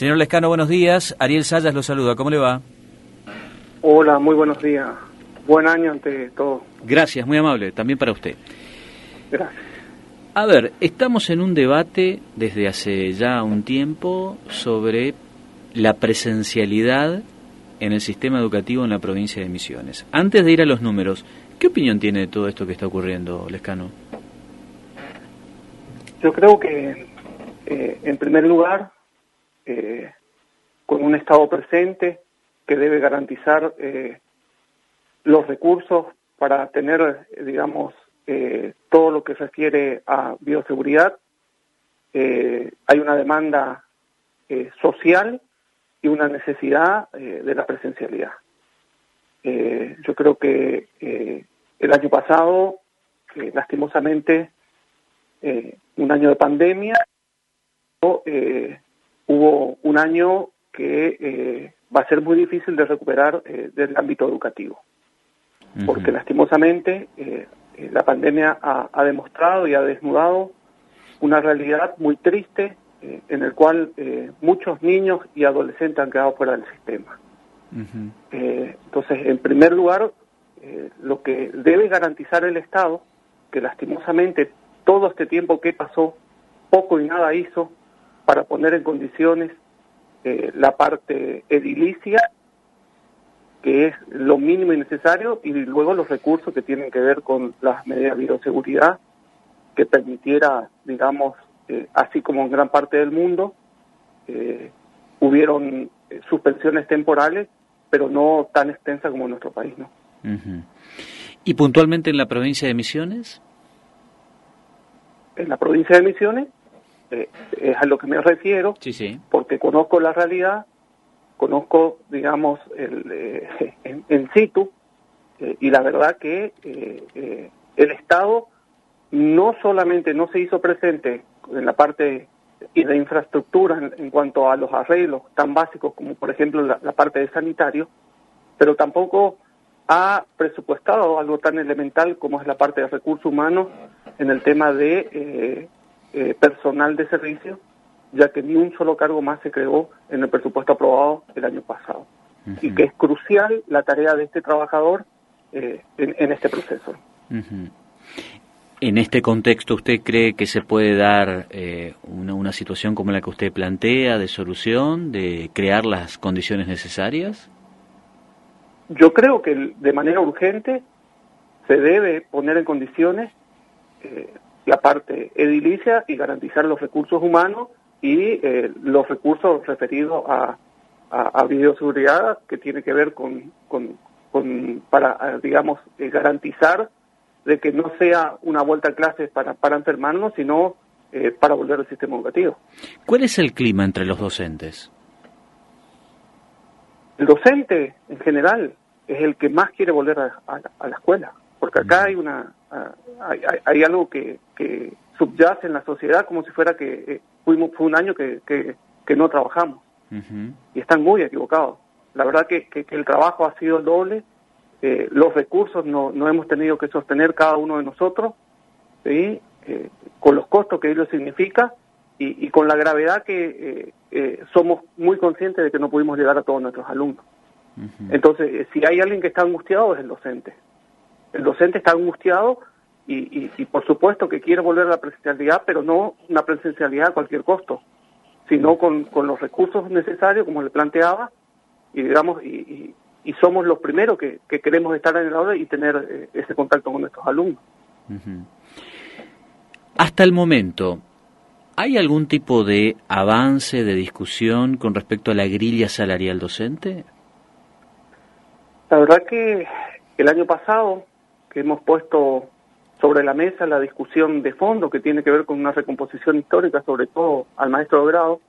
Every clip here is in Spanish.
Señor Lescano, buenos días. Ariel Sayas lo saluda. ¿Cómo le va? Hola, muy buenos días. Buen año ante todo. Gracias, muy amable. También para usted. Gracias. A ver, estamos en un debate desde hace ya un tiempo sobre la presencialidad en el sistema educativo en la provincia de Misiones. Antes de ir a los números, ¿qué opinión tiene de todo esto que está ocurriendo, Lescano? Yo creo que, eh, en primer lugar, eh, con un Estado presente que debe garantizar eh, los recursos para tener, digamos, todo lo que refiere a bioseguridad. hay una demanda social y una necesidad de la presencialidad. yo creo que el año pasado, lastimosamente, un año de pandemia, hubo un año que eh, va a ser muy difícil de recuperar eh, del ámbito educativo, porque lastimosamente eh, la pandemia ha, demostrado y ha desnudado una realidad muy triste en el cual muchos niños y adolescentes han quedado fuera del sistema. entonces, en primer lugar, lo que debe garantizar el Estado, que lastimosamente todo este tiempo que pasó, poco y nada hizo, para poner en condiciones eh, la parte edilicia, que es lo mínimo y necesario, y luego los recursos que tienen que ver con las medidas de bioseguridad, que permitiera, digamos, eh, así como en gran parte del mundo, eh, hubieron suspensiones temporales, pero no tan extensas como en nuestro país, ¿no? ¿Y puntualmente en la provincia de Misiones? En la provincia de Misiones eh, es a lo que me refiero, sí, sí. porque conozco la realidad, conozco, digamos, el, eh, en, situ, eh, y la verdad que el Estado no solamente no se hizo presente en la parte de infraestructura en, cuanto a los arreglos tan básicos como por ejemplo la, parte de sanitario, pero tampoco ha presupuestado algo tan elemental como es la parte de recursos humanos en el tema de eh, personal de servicio, ya que ni un solo cargo más se creó en el presupuesto aprobado el año pasado. Y que es crucial la tarea de este trabajador eh, en, este proceso. En este contexto, ¿usted cree que se puede dar eh, una, una, situación como la que usted plantea de solución, de crear las condiciones necesarias? Yo creo que de manera urgente se debe poner en condiciones eh, la parte edilicia y garantizar los recursos humanos y eh, los recursos referidos a, a, bioseguridad que tiene que ver con, con, para, digamos, eh, garantizar de que no sea una vuelta a clases para, para enfermarnos, sino eh, para volver al sistema educativo. ¿Cuál es el clima entre los docentes? El docente, en general, es el que más quiere volver a la escuela, porque acá hay una Ah, hay, algo que, que, subyace en la sociedad como si fuera que eh, fuimos, fue un año que, que, no trabajamos. Y están muy equivocados. La verdad que, que, el trabajo ha sido el doble, eh, los recursos no, no hemos tenido que sostener cada uno de nosotros, ¿sí? Eh, con los costos que ello significa y, y con la gravedad que somos muy conscientes de que no pudimos llegar a todos nuestros alumnos. Entonces, si hay alguien que está angustiado es el docente el docente está angustiado y, por supuesto que quiere volver a la presencialidad, pero no una presencialidad a cualquier costo, sino con, los recursos necesarios, como le planteaba, y digamos, y, somos los primeros que, queremos estar en el aula y tener eh, ese contacto con nuestros alumnos. Hasta el momento, ¿hay algún tipo de avance, de discusión con respecto a la grilla salarial docente? La verdad que el año pasado que hemos puesto sobre la mesa la discusión de fondo que tiene que ver con una recomposición histórica, sobre todo al maestro de grado.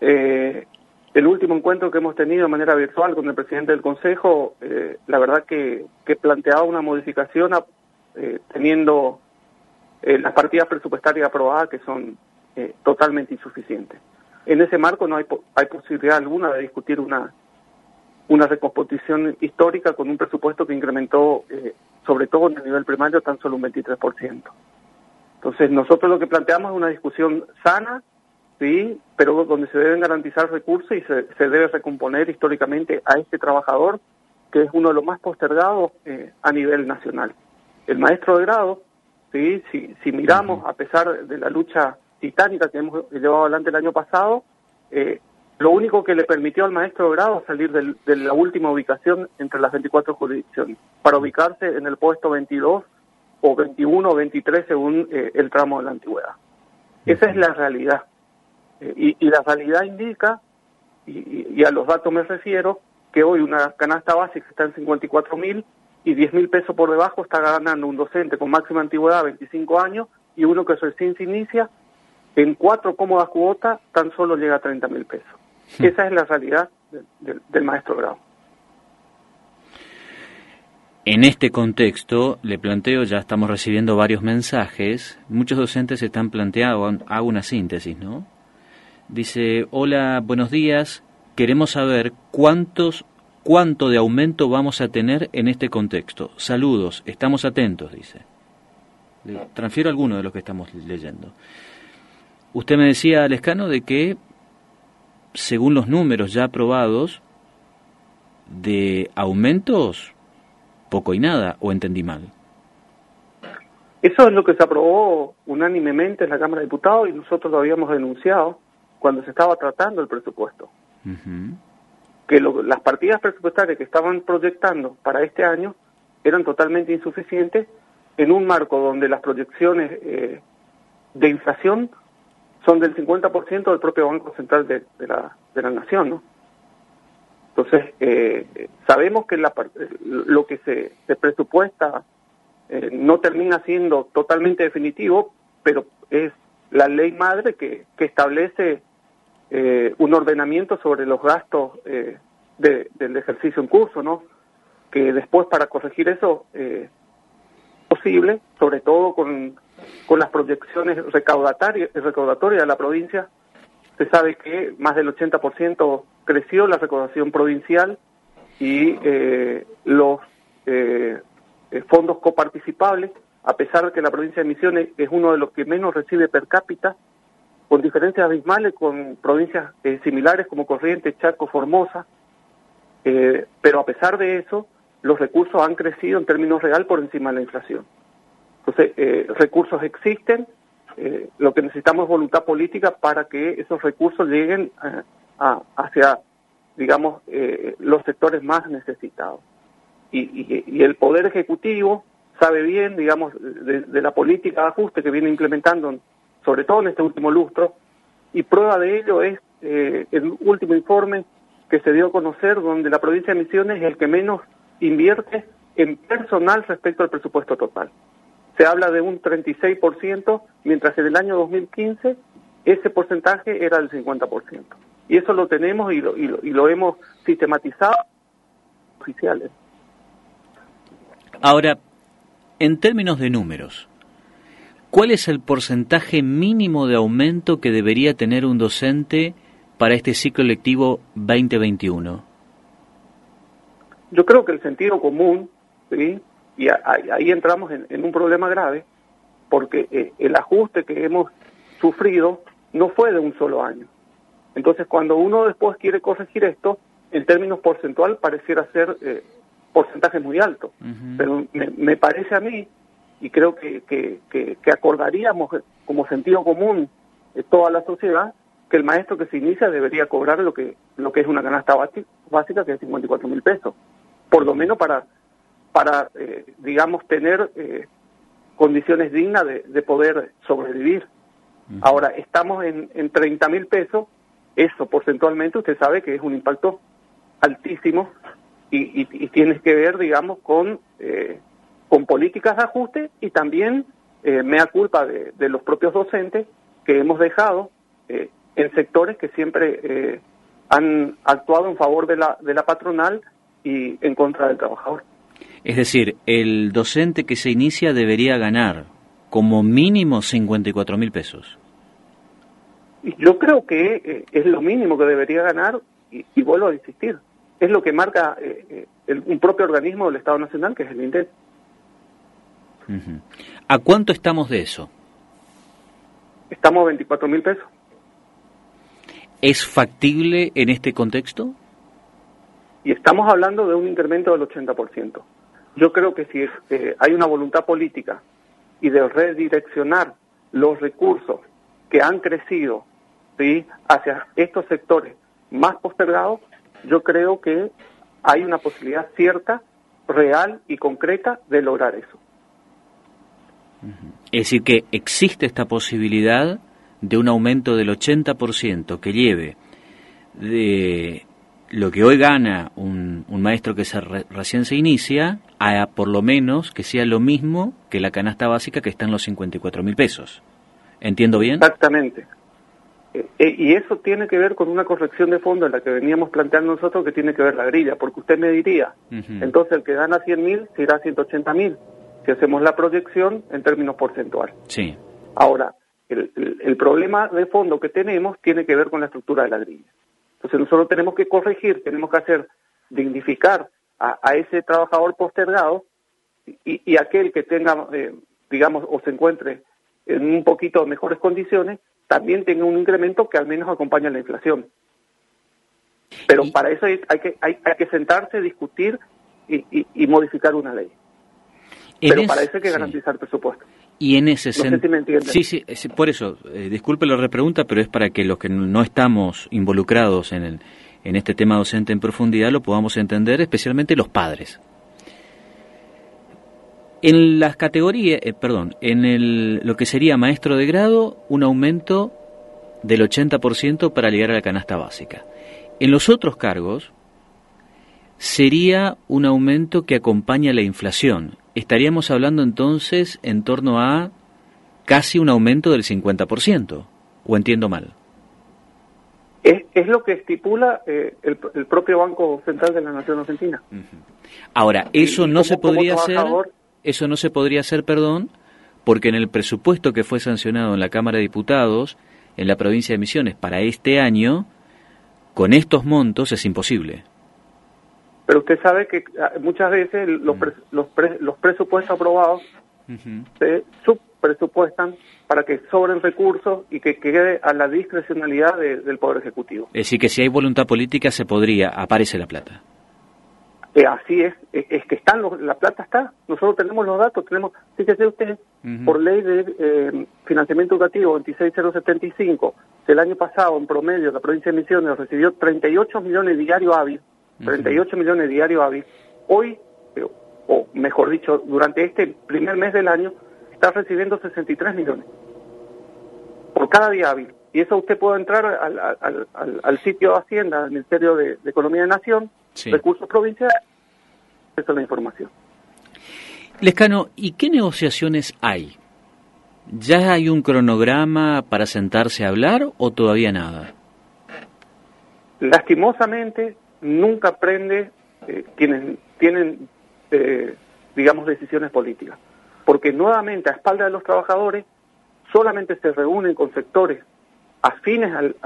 Eh, el último encuentro que hemos tenido de manera virtual con el presidente del Consejo, eh, la verdad que, que, planteaba una modificación eh, teniendo las partidas presupuestarias aprobadas que son totalmente insuficientes. En ese marco no hay, hay posibilidad alguna de discutir una, una recomposición histórica con un presupuesto que incrementó, eh, sobre todo en el nivel primario, tan solo un 23%. Entonces, nosotros lo que planteamos es una discusión sana ¿sí? pero donde se deben garantizar recursos y se, se debe recomponer históricamente a este trabajador, que es uno de los más postergados eh, a nivel nacional. El maestro de grado, ¿sí? si, si miramos, a pesar de la lucha titánica que hemos llevado adelante el año pasado, eh, lo único que le permitió al maestro de grado salir del, de la última ubicación entre las 24 jurisdicciones, para ubicarse en el puesto 22 o 21 o 23 según eh, el tramo de la antigüedad. Esa es la realidad. Eh, y, y, la realidad indica, y, y, a los datos me refiero, que hoy una canasta básica está en 54 mil y 10 mil pesos por debajo está ganando un docente con máxima antigüedad, 25 años, y uno que recién se inicia, en cuatro cómodas cuotas, tan solo llega a 30 mil pesos. Esa es la realidad de, de, del maestro grado. En este contexto, le planteo, ya estamos recibiendo varios mensajes, muchos docentes están planteando, hago una síntesis, ¿no? Dice, hola, buenos días, queremos saber cuántos, cuánto de aumento vamos a tener en este contexto. Saludos, estamos atentos, dice. Le transfiero alguno de los que estamos leyendo. Usted me decía, Lescano, de que según los números ya aprobados, de aumentos, poco y nada, o entendí mal. Eso es lo que se aprobó unánimemente en la Cámara de Diputados y nosotros lo habíamos denunciado cuando se estaba tratando el presupuesto. Uh -huh. Que lo, las partidas presupuestarias que estaban proyectando para este año eran totalmente insuficientes en un marco donde las proyecciones eh, de inflación son del 50% del propio Banco Central de, la, de la Nación, ¿no? Entonces, eh, sabemos que la, lo que se, presupuesta eh, no termina siendo totalmente definitivo, pero es la ley madre que, que establece eh, un ordenamiento sobre los gastos eh, de, del ejercicio en curso, ¿no? Que después para corregir eso eh, posible, sobre todo con, con las proyecciones recaudatorias, de la provincia, se sabe que más del 80% creció la recaudación provincial y eh, los eh, fondos coparticipables, a pesar de que la provincia de Misiones es uno de los que menos recibe per cápita, con diferencias abismales con provincias eh, similares como Corrientes, Chaco, Formosa, eh, pero a pesar de eso, los recursos han crecido en términos real por encima de la inflación. Entonces, eh, recursos existen, eh, lo que necesitamos es voluntad política para que esos recursos lleguen a, hacia, digamos, eh, los sectores más necesitados. Y, el Poder Ejecutivo sabe bien, digamos, de, de, la política de ajuste que viene implementando, sobre todo en este último lustro, y prueba de ello es eh, el último informe que se dio a conocer, donde la provincia de Misiones es el que menos invierte en personal respecto al presupuesto total. Se habla de un 36%, mientras en el año 2015 ese porcentaje era del 50%. Y eso lo tenemos y lo, y lo, y lo hemos sistematizado oficiales. Ahora, en términos de números, ¿cuál es el porcentaje mínimo de aumento que debería tener un docente para este ciclo lectivo 2021? Yo creo que el sentido común, ¿sí? Y ahí, ahí entramos en, en, un problema grave, porque eh, el ajuste que hemos sufrido no fue de un solo año. Entonces, cuando uno después quiere corregir esto, en términos porcentual pareciera ser eh, porcentaje muy alto. Uh -huh. Pero me, me, parece a mí, y creo que, que, que, que acordaríamos como sentido común de toda la sociedad, que el maestro que se inicia debería cobrar lo que, lo que es una canasta básica, que es 54 mil pesos. Por lo menos para, para eh, digamos, tener eh, condiciones dignas de, de poder sobrevivir. Uh -huh. Ahora, estamos en, en 30 mil pesos, eso porcentualmente usted sabe que es un impacto altísimo y, y, y tienes que ver, digamos, con, eh, con políticas de ajuste y también eh, mea culpa de, de, los propios docentes que hemos dejado eh, en sectores que siempre han actuado en favor de la, de la patronal y en contra del trabajador. Es decir, el docente que se inicia debería ganar como mínimo 54 mil pesos. Yo creo que eh, es lo mínimo que debería ganar y, y vuelvo a insistir, es lo que marca eh, eh, el, un propio organismo del Estado Nacional, que es el INDEC. Uh -huh. ¿A cuánto estamos de eso? Estamos a 24 mil pesos. ¿Es factible en este contexto? Y estamos hablando de un incremento del 80%. Yo creo que si eh, hay una voluntad política y de redireccionar los recursos que han crecido ¿sí? hacia estos sectores más postergados, yo creo que hay una posibilidad cierta, real y concreta de lograr eso. Es decir, que existe esta posibilidad de un aumento del 80% que lleve de lo que hoy gana un, maestro que se recién se inicia a por lo menos que sea lo mismo que la canasta básica que está en los 54 mil pesos. ¿Entiendo bien? Exactamente. Eh, eh, y eso tiene que ver con una corrección de fondo en la que veníamos planteando nosotros que tiene que ver la grilla, porque usted me diría, entonces el que gana 100 mil se irá a 180 mil, si hacemos la proyección en términos porcentuales. Sí. Ahora, el, el, problema de fondo que tenemos tiene que ver con la estructura de la grilla. Entonces nosotros tenemos que corregir, tenemos que hacer, dignificar a, ese trabajador postergado y, y aquel que tenga, eh, digamos, o se encuentre en un poquito mejores condiciones, también tenga un incremento que al menos acompañe la inflación. Pero para eso hay, que, hay, que sentarse, discutir y, y, modificar una ley. Pero para eso hay que garantizar el presupuesto. Y en ese sentido. sí, sí, por eso, eh, disculpe la repregunta, pero es para que los que no estamos involucrados en, el, en este tema docente en profundidad lo podamos entender, especialmente los padres. En las categorías, eh, perdón, en el, lo que sería maestro de grado, un aumento del 80% para llegar a la canasta básica. En los otros cargos, sería un aumento que acompaña la inflación, estaríamos hablando entonces en torno a casi un aumento del 50%, ¿o entiendo mal? Es, es lo que estipula eh, el, propio Banco Central de la Nación Argentina. Ahora, eso no se podría hacer, eso no se podría hacer, perdón, porque en el presupuesto que fue sancionado en la Cámara de Diputados, en la provincia de Misiones para este año, con estos montos es imposible. Pero usted sabe que ah, muchas veces los, mm. los, los, presupuestos aprobados se subpresupuestan para que sobren recursos y que quede a la discrecionalidad del Poder Ejecutivo. Es decir, que si hay voluntad política se podría, aparece la plata. Eh, así es, es, que están la plata está, nosotros tenemos los datos, tenemos, fíjese usted, por ley de eh, financiamiento educativo 26075, del año pasado en promedio la provincia de Misiones recibió 38 millones diarios hábiles 38 millones diarios hábil. Hoy, eh, o mejor dicho, durante este primer mes del año, está recibiendo 63 millones por cada día hábil. Y eso usted puede entrar al, sitio de Hacienda, al Ministerio de, Economía de Nación, Recursos Provinciales, esa es la información. Lescano, ¿y qué negociaciones hay? ¿Ya hay un cronograma para sentarse a hablar o todavía nada? Lastimosamente, nunca aprende eh, quienes tienen, eh, digamos, decisiones políticas. Porque nuevamente, a espalda de los trabajadores, solamente se reúnen con sectores afines al,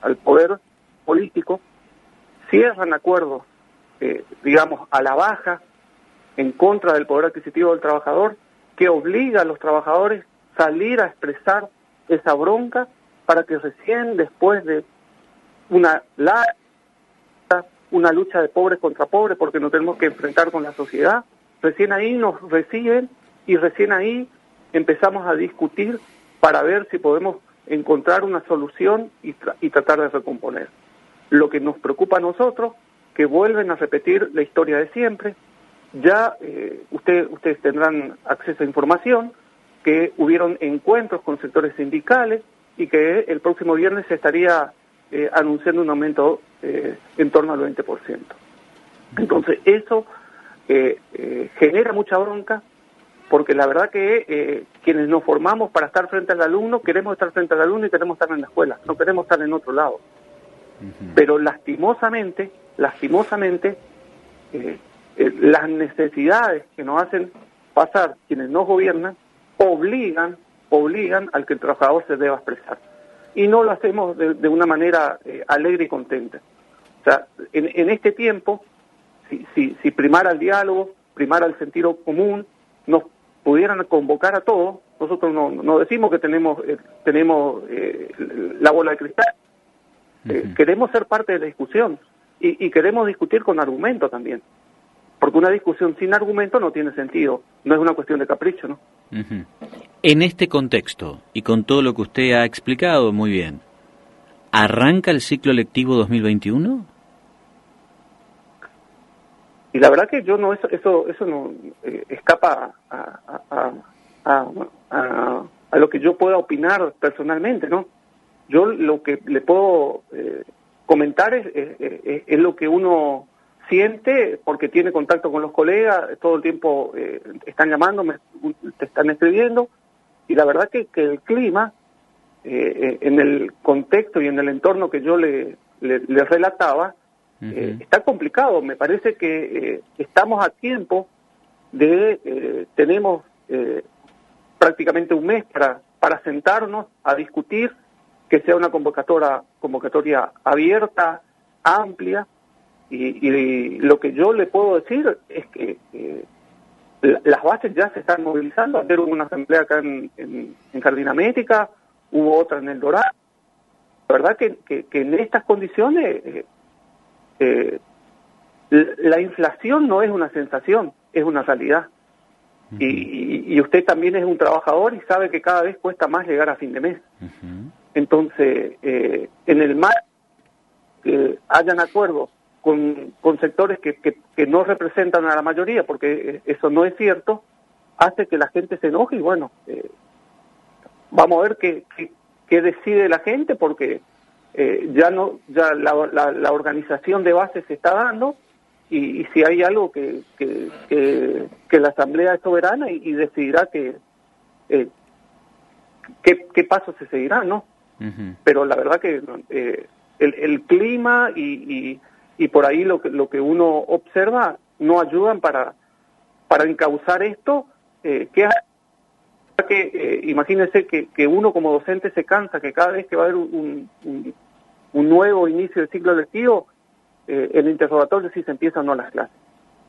al, poder político, cierran acuerdos, eh, digamos, a la baja, en contra del poder adquisitivo del trabajador, que obliga a los trabajadores a salir a expresar esa bronca para que recién después de una larga una lucha de pobres contra pobres porque nos tenemos que enfrentar con la sociedad. Recién ahí nos reciben y recién ahí empezamos a discutir para ver si podemos encontrar una solución y, tratar de recomponer. Lo que nos preocupa a nosotros, que vuelven a repetir la historia de siempre, ya eh, usted, ustedes tendrán acceso a información, que hubieron encuentros con sectores sindicales y que el próximo viernes se estaría eh, anunciando un aumento eh, en torno al 20%. Entonces, eso eh, genera mucha bronca, porque la verdad que quienes nos formamos para estar frente al alumno, queremos estar frente al alumno y queremos estar en la escuela, no queremos estar en otro lado. Pero lastimosamente, lastimosamente, las necesidades que nos hacen pasar quienes nos gobiernan obligan, obligan al que el trabajador se deba expresar y no lo hacemos de, una manera eh, alegre y contenta. O sea, en, este tiempo, si, si, si, primara el diálogo, primara el sentido común, nos pudieran convocar a todos, nosotros no, no decimos que tenemos, eh, tenemos eh, la bola de cristal, Eh, queremos ser parte de la discusión y, queremos discutir con argumento también. Porque una discusión sin argumento no tiene sentido, no es una cuestión de capricho, ¿no? En este contexto y con todo lo que usted ha explicado muy bien, ¿arranca el ciclo lectivo 2021? Y la verdad que yo no, eso, eso, eso no eh, escapa a, a, lo que yo pueda opinar personalmente, ¿no? Yo lo que le puedo eh, comentar es, es, lo que uno siente porque tiene contacto con los colegas, todo el tiempo eh, están llamándome, te están escribiendo, y la verdad que, que el clima, eh, en el contexto y en el entorno que yo le, le, relataba, está complicado. Me parece que estamos a tiempo de, tenemos prácticamente un mes para, para sentarnos a discutir, que sea una convocatoria, convocatoria abierta, amplia, y, lo que yo le puedo decir es que las bases ya se están movilizando. Ayer hubo una asamblea acá en, en, Médica, hubo otra en El Dorado. La verdad que, que, en estas condiciones eh, eh, la inflación no es una sensación, es una realidad y, usted también es un trabajador y sabe que cada vez cuesta más llegar a fin de mes. Entonces, eh, en el mar que hayan acuerdos con, con sectores que, que, no representan a la mayoría, porque eso no es cierto, hace que la gente se enoje y bueno, eh, vamos a ver qué, qué, decide la gente, porque eh, ya no ya la, la, la organización de base se está dando y, si hay algo que, que, la Asamblea es soberana y, decidirá que eh, qué, pasos se seguirán, ¿no? Pero la verdad que eh, el, el, clima y, y, por ahí lo que, lo que uno observa no ayudan para, para encauzar esto, eh, que que eh, imagínense que, que uno como docente se cansa que cada vez que va a haber un, un, un nuevo inicio del ciclo lectivo eh, el interrogatorio si se empiezan o no las clases.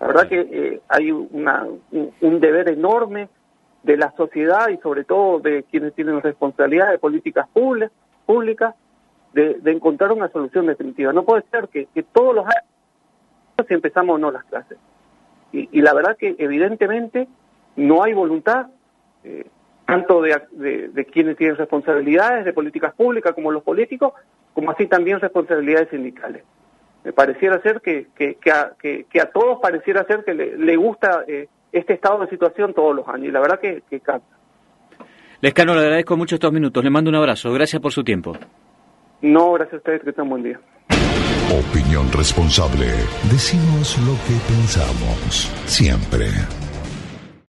La verdad que eh, hay una, un, deber enorme de la sociedad y sobre todo de quienes tienen responsabilidad de políticas públicas de, encontrar una solución definitiva. No puede ser que, todos los años empezamos o no las clases. Y, la verdad que evidentemente no hay voluntad, eh, tanto de, de, quienes tienen responsabilidades de políticas públicas como los políticos, como así también responsabilidades sindicales me pareciera ser que, que, que, a, que, a, todos pareciera ser que le, gusta eh, este estado de situación todos los años y la verdad que, que cansa. Lescano, le agradezco mucho estos minutos, le mando un abrazo, gracias por su tiempo. No, gracias a ustedes, que tengan buen día. Opinión responsable. Decimos lo que pensamos, siempre.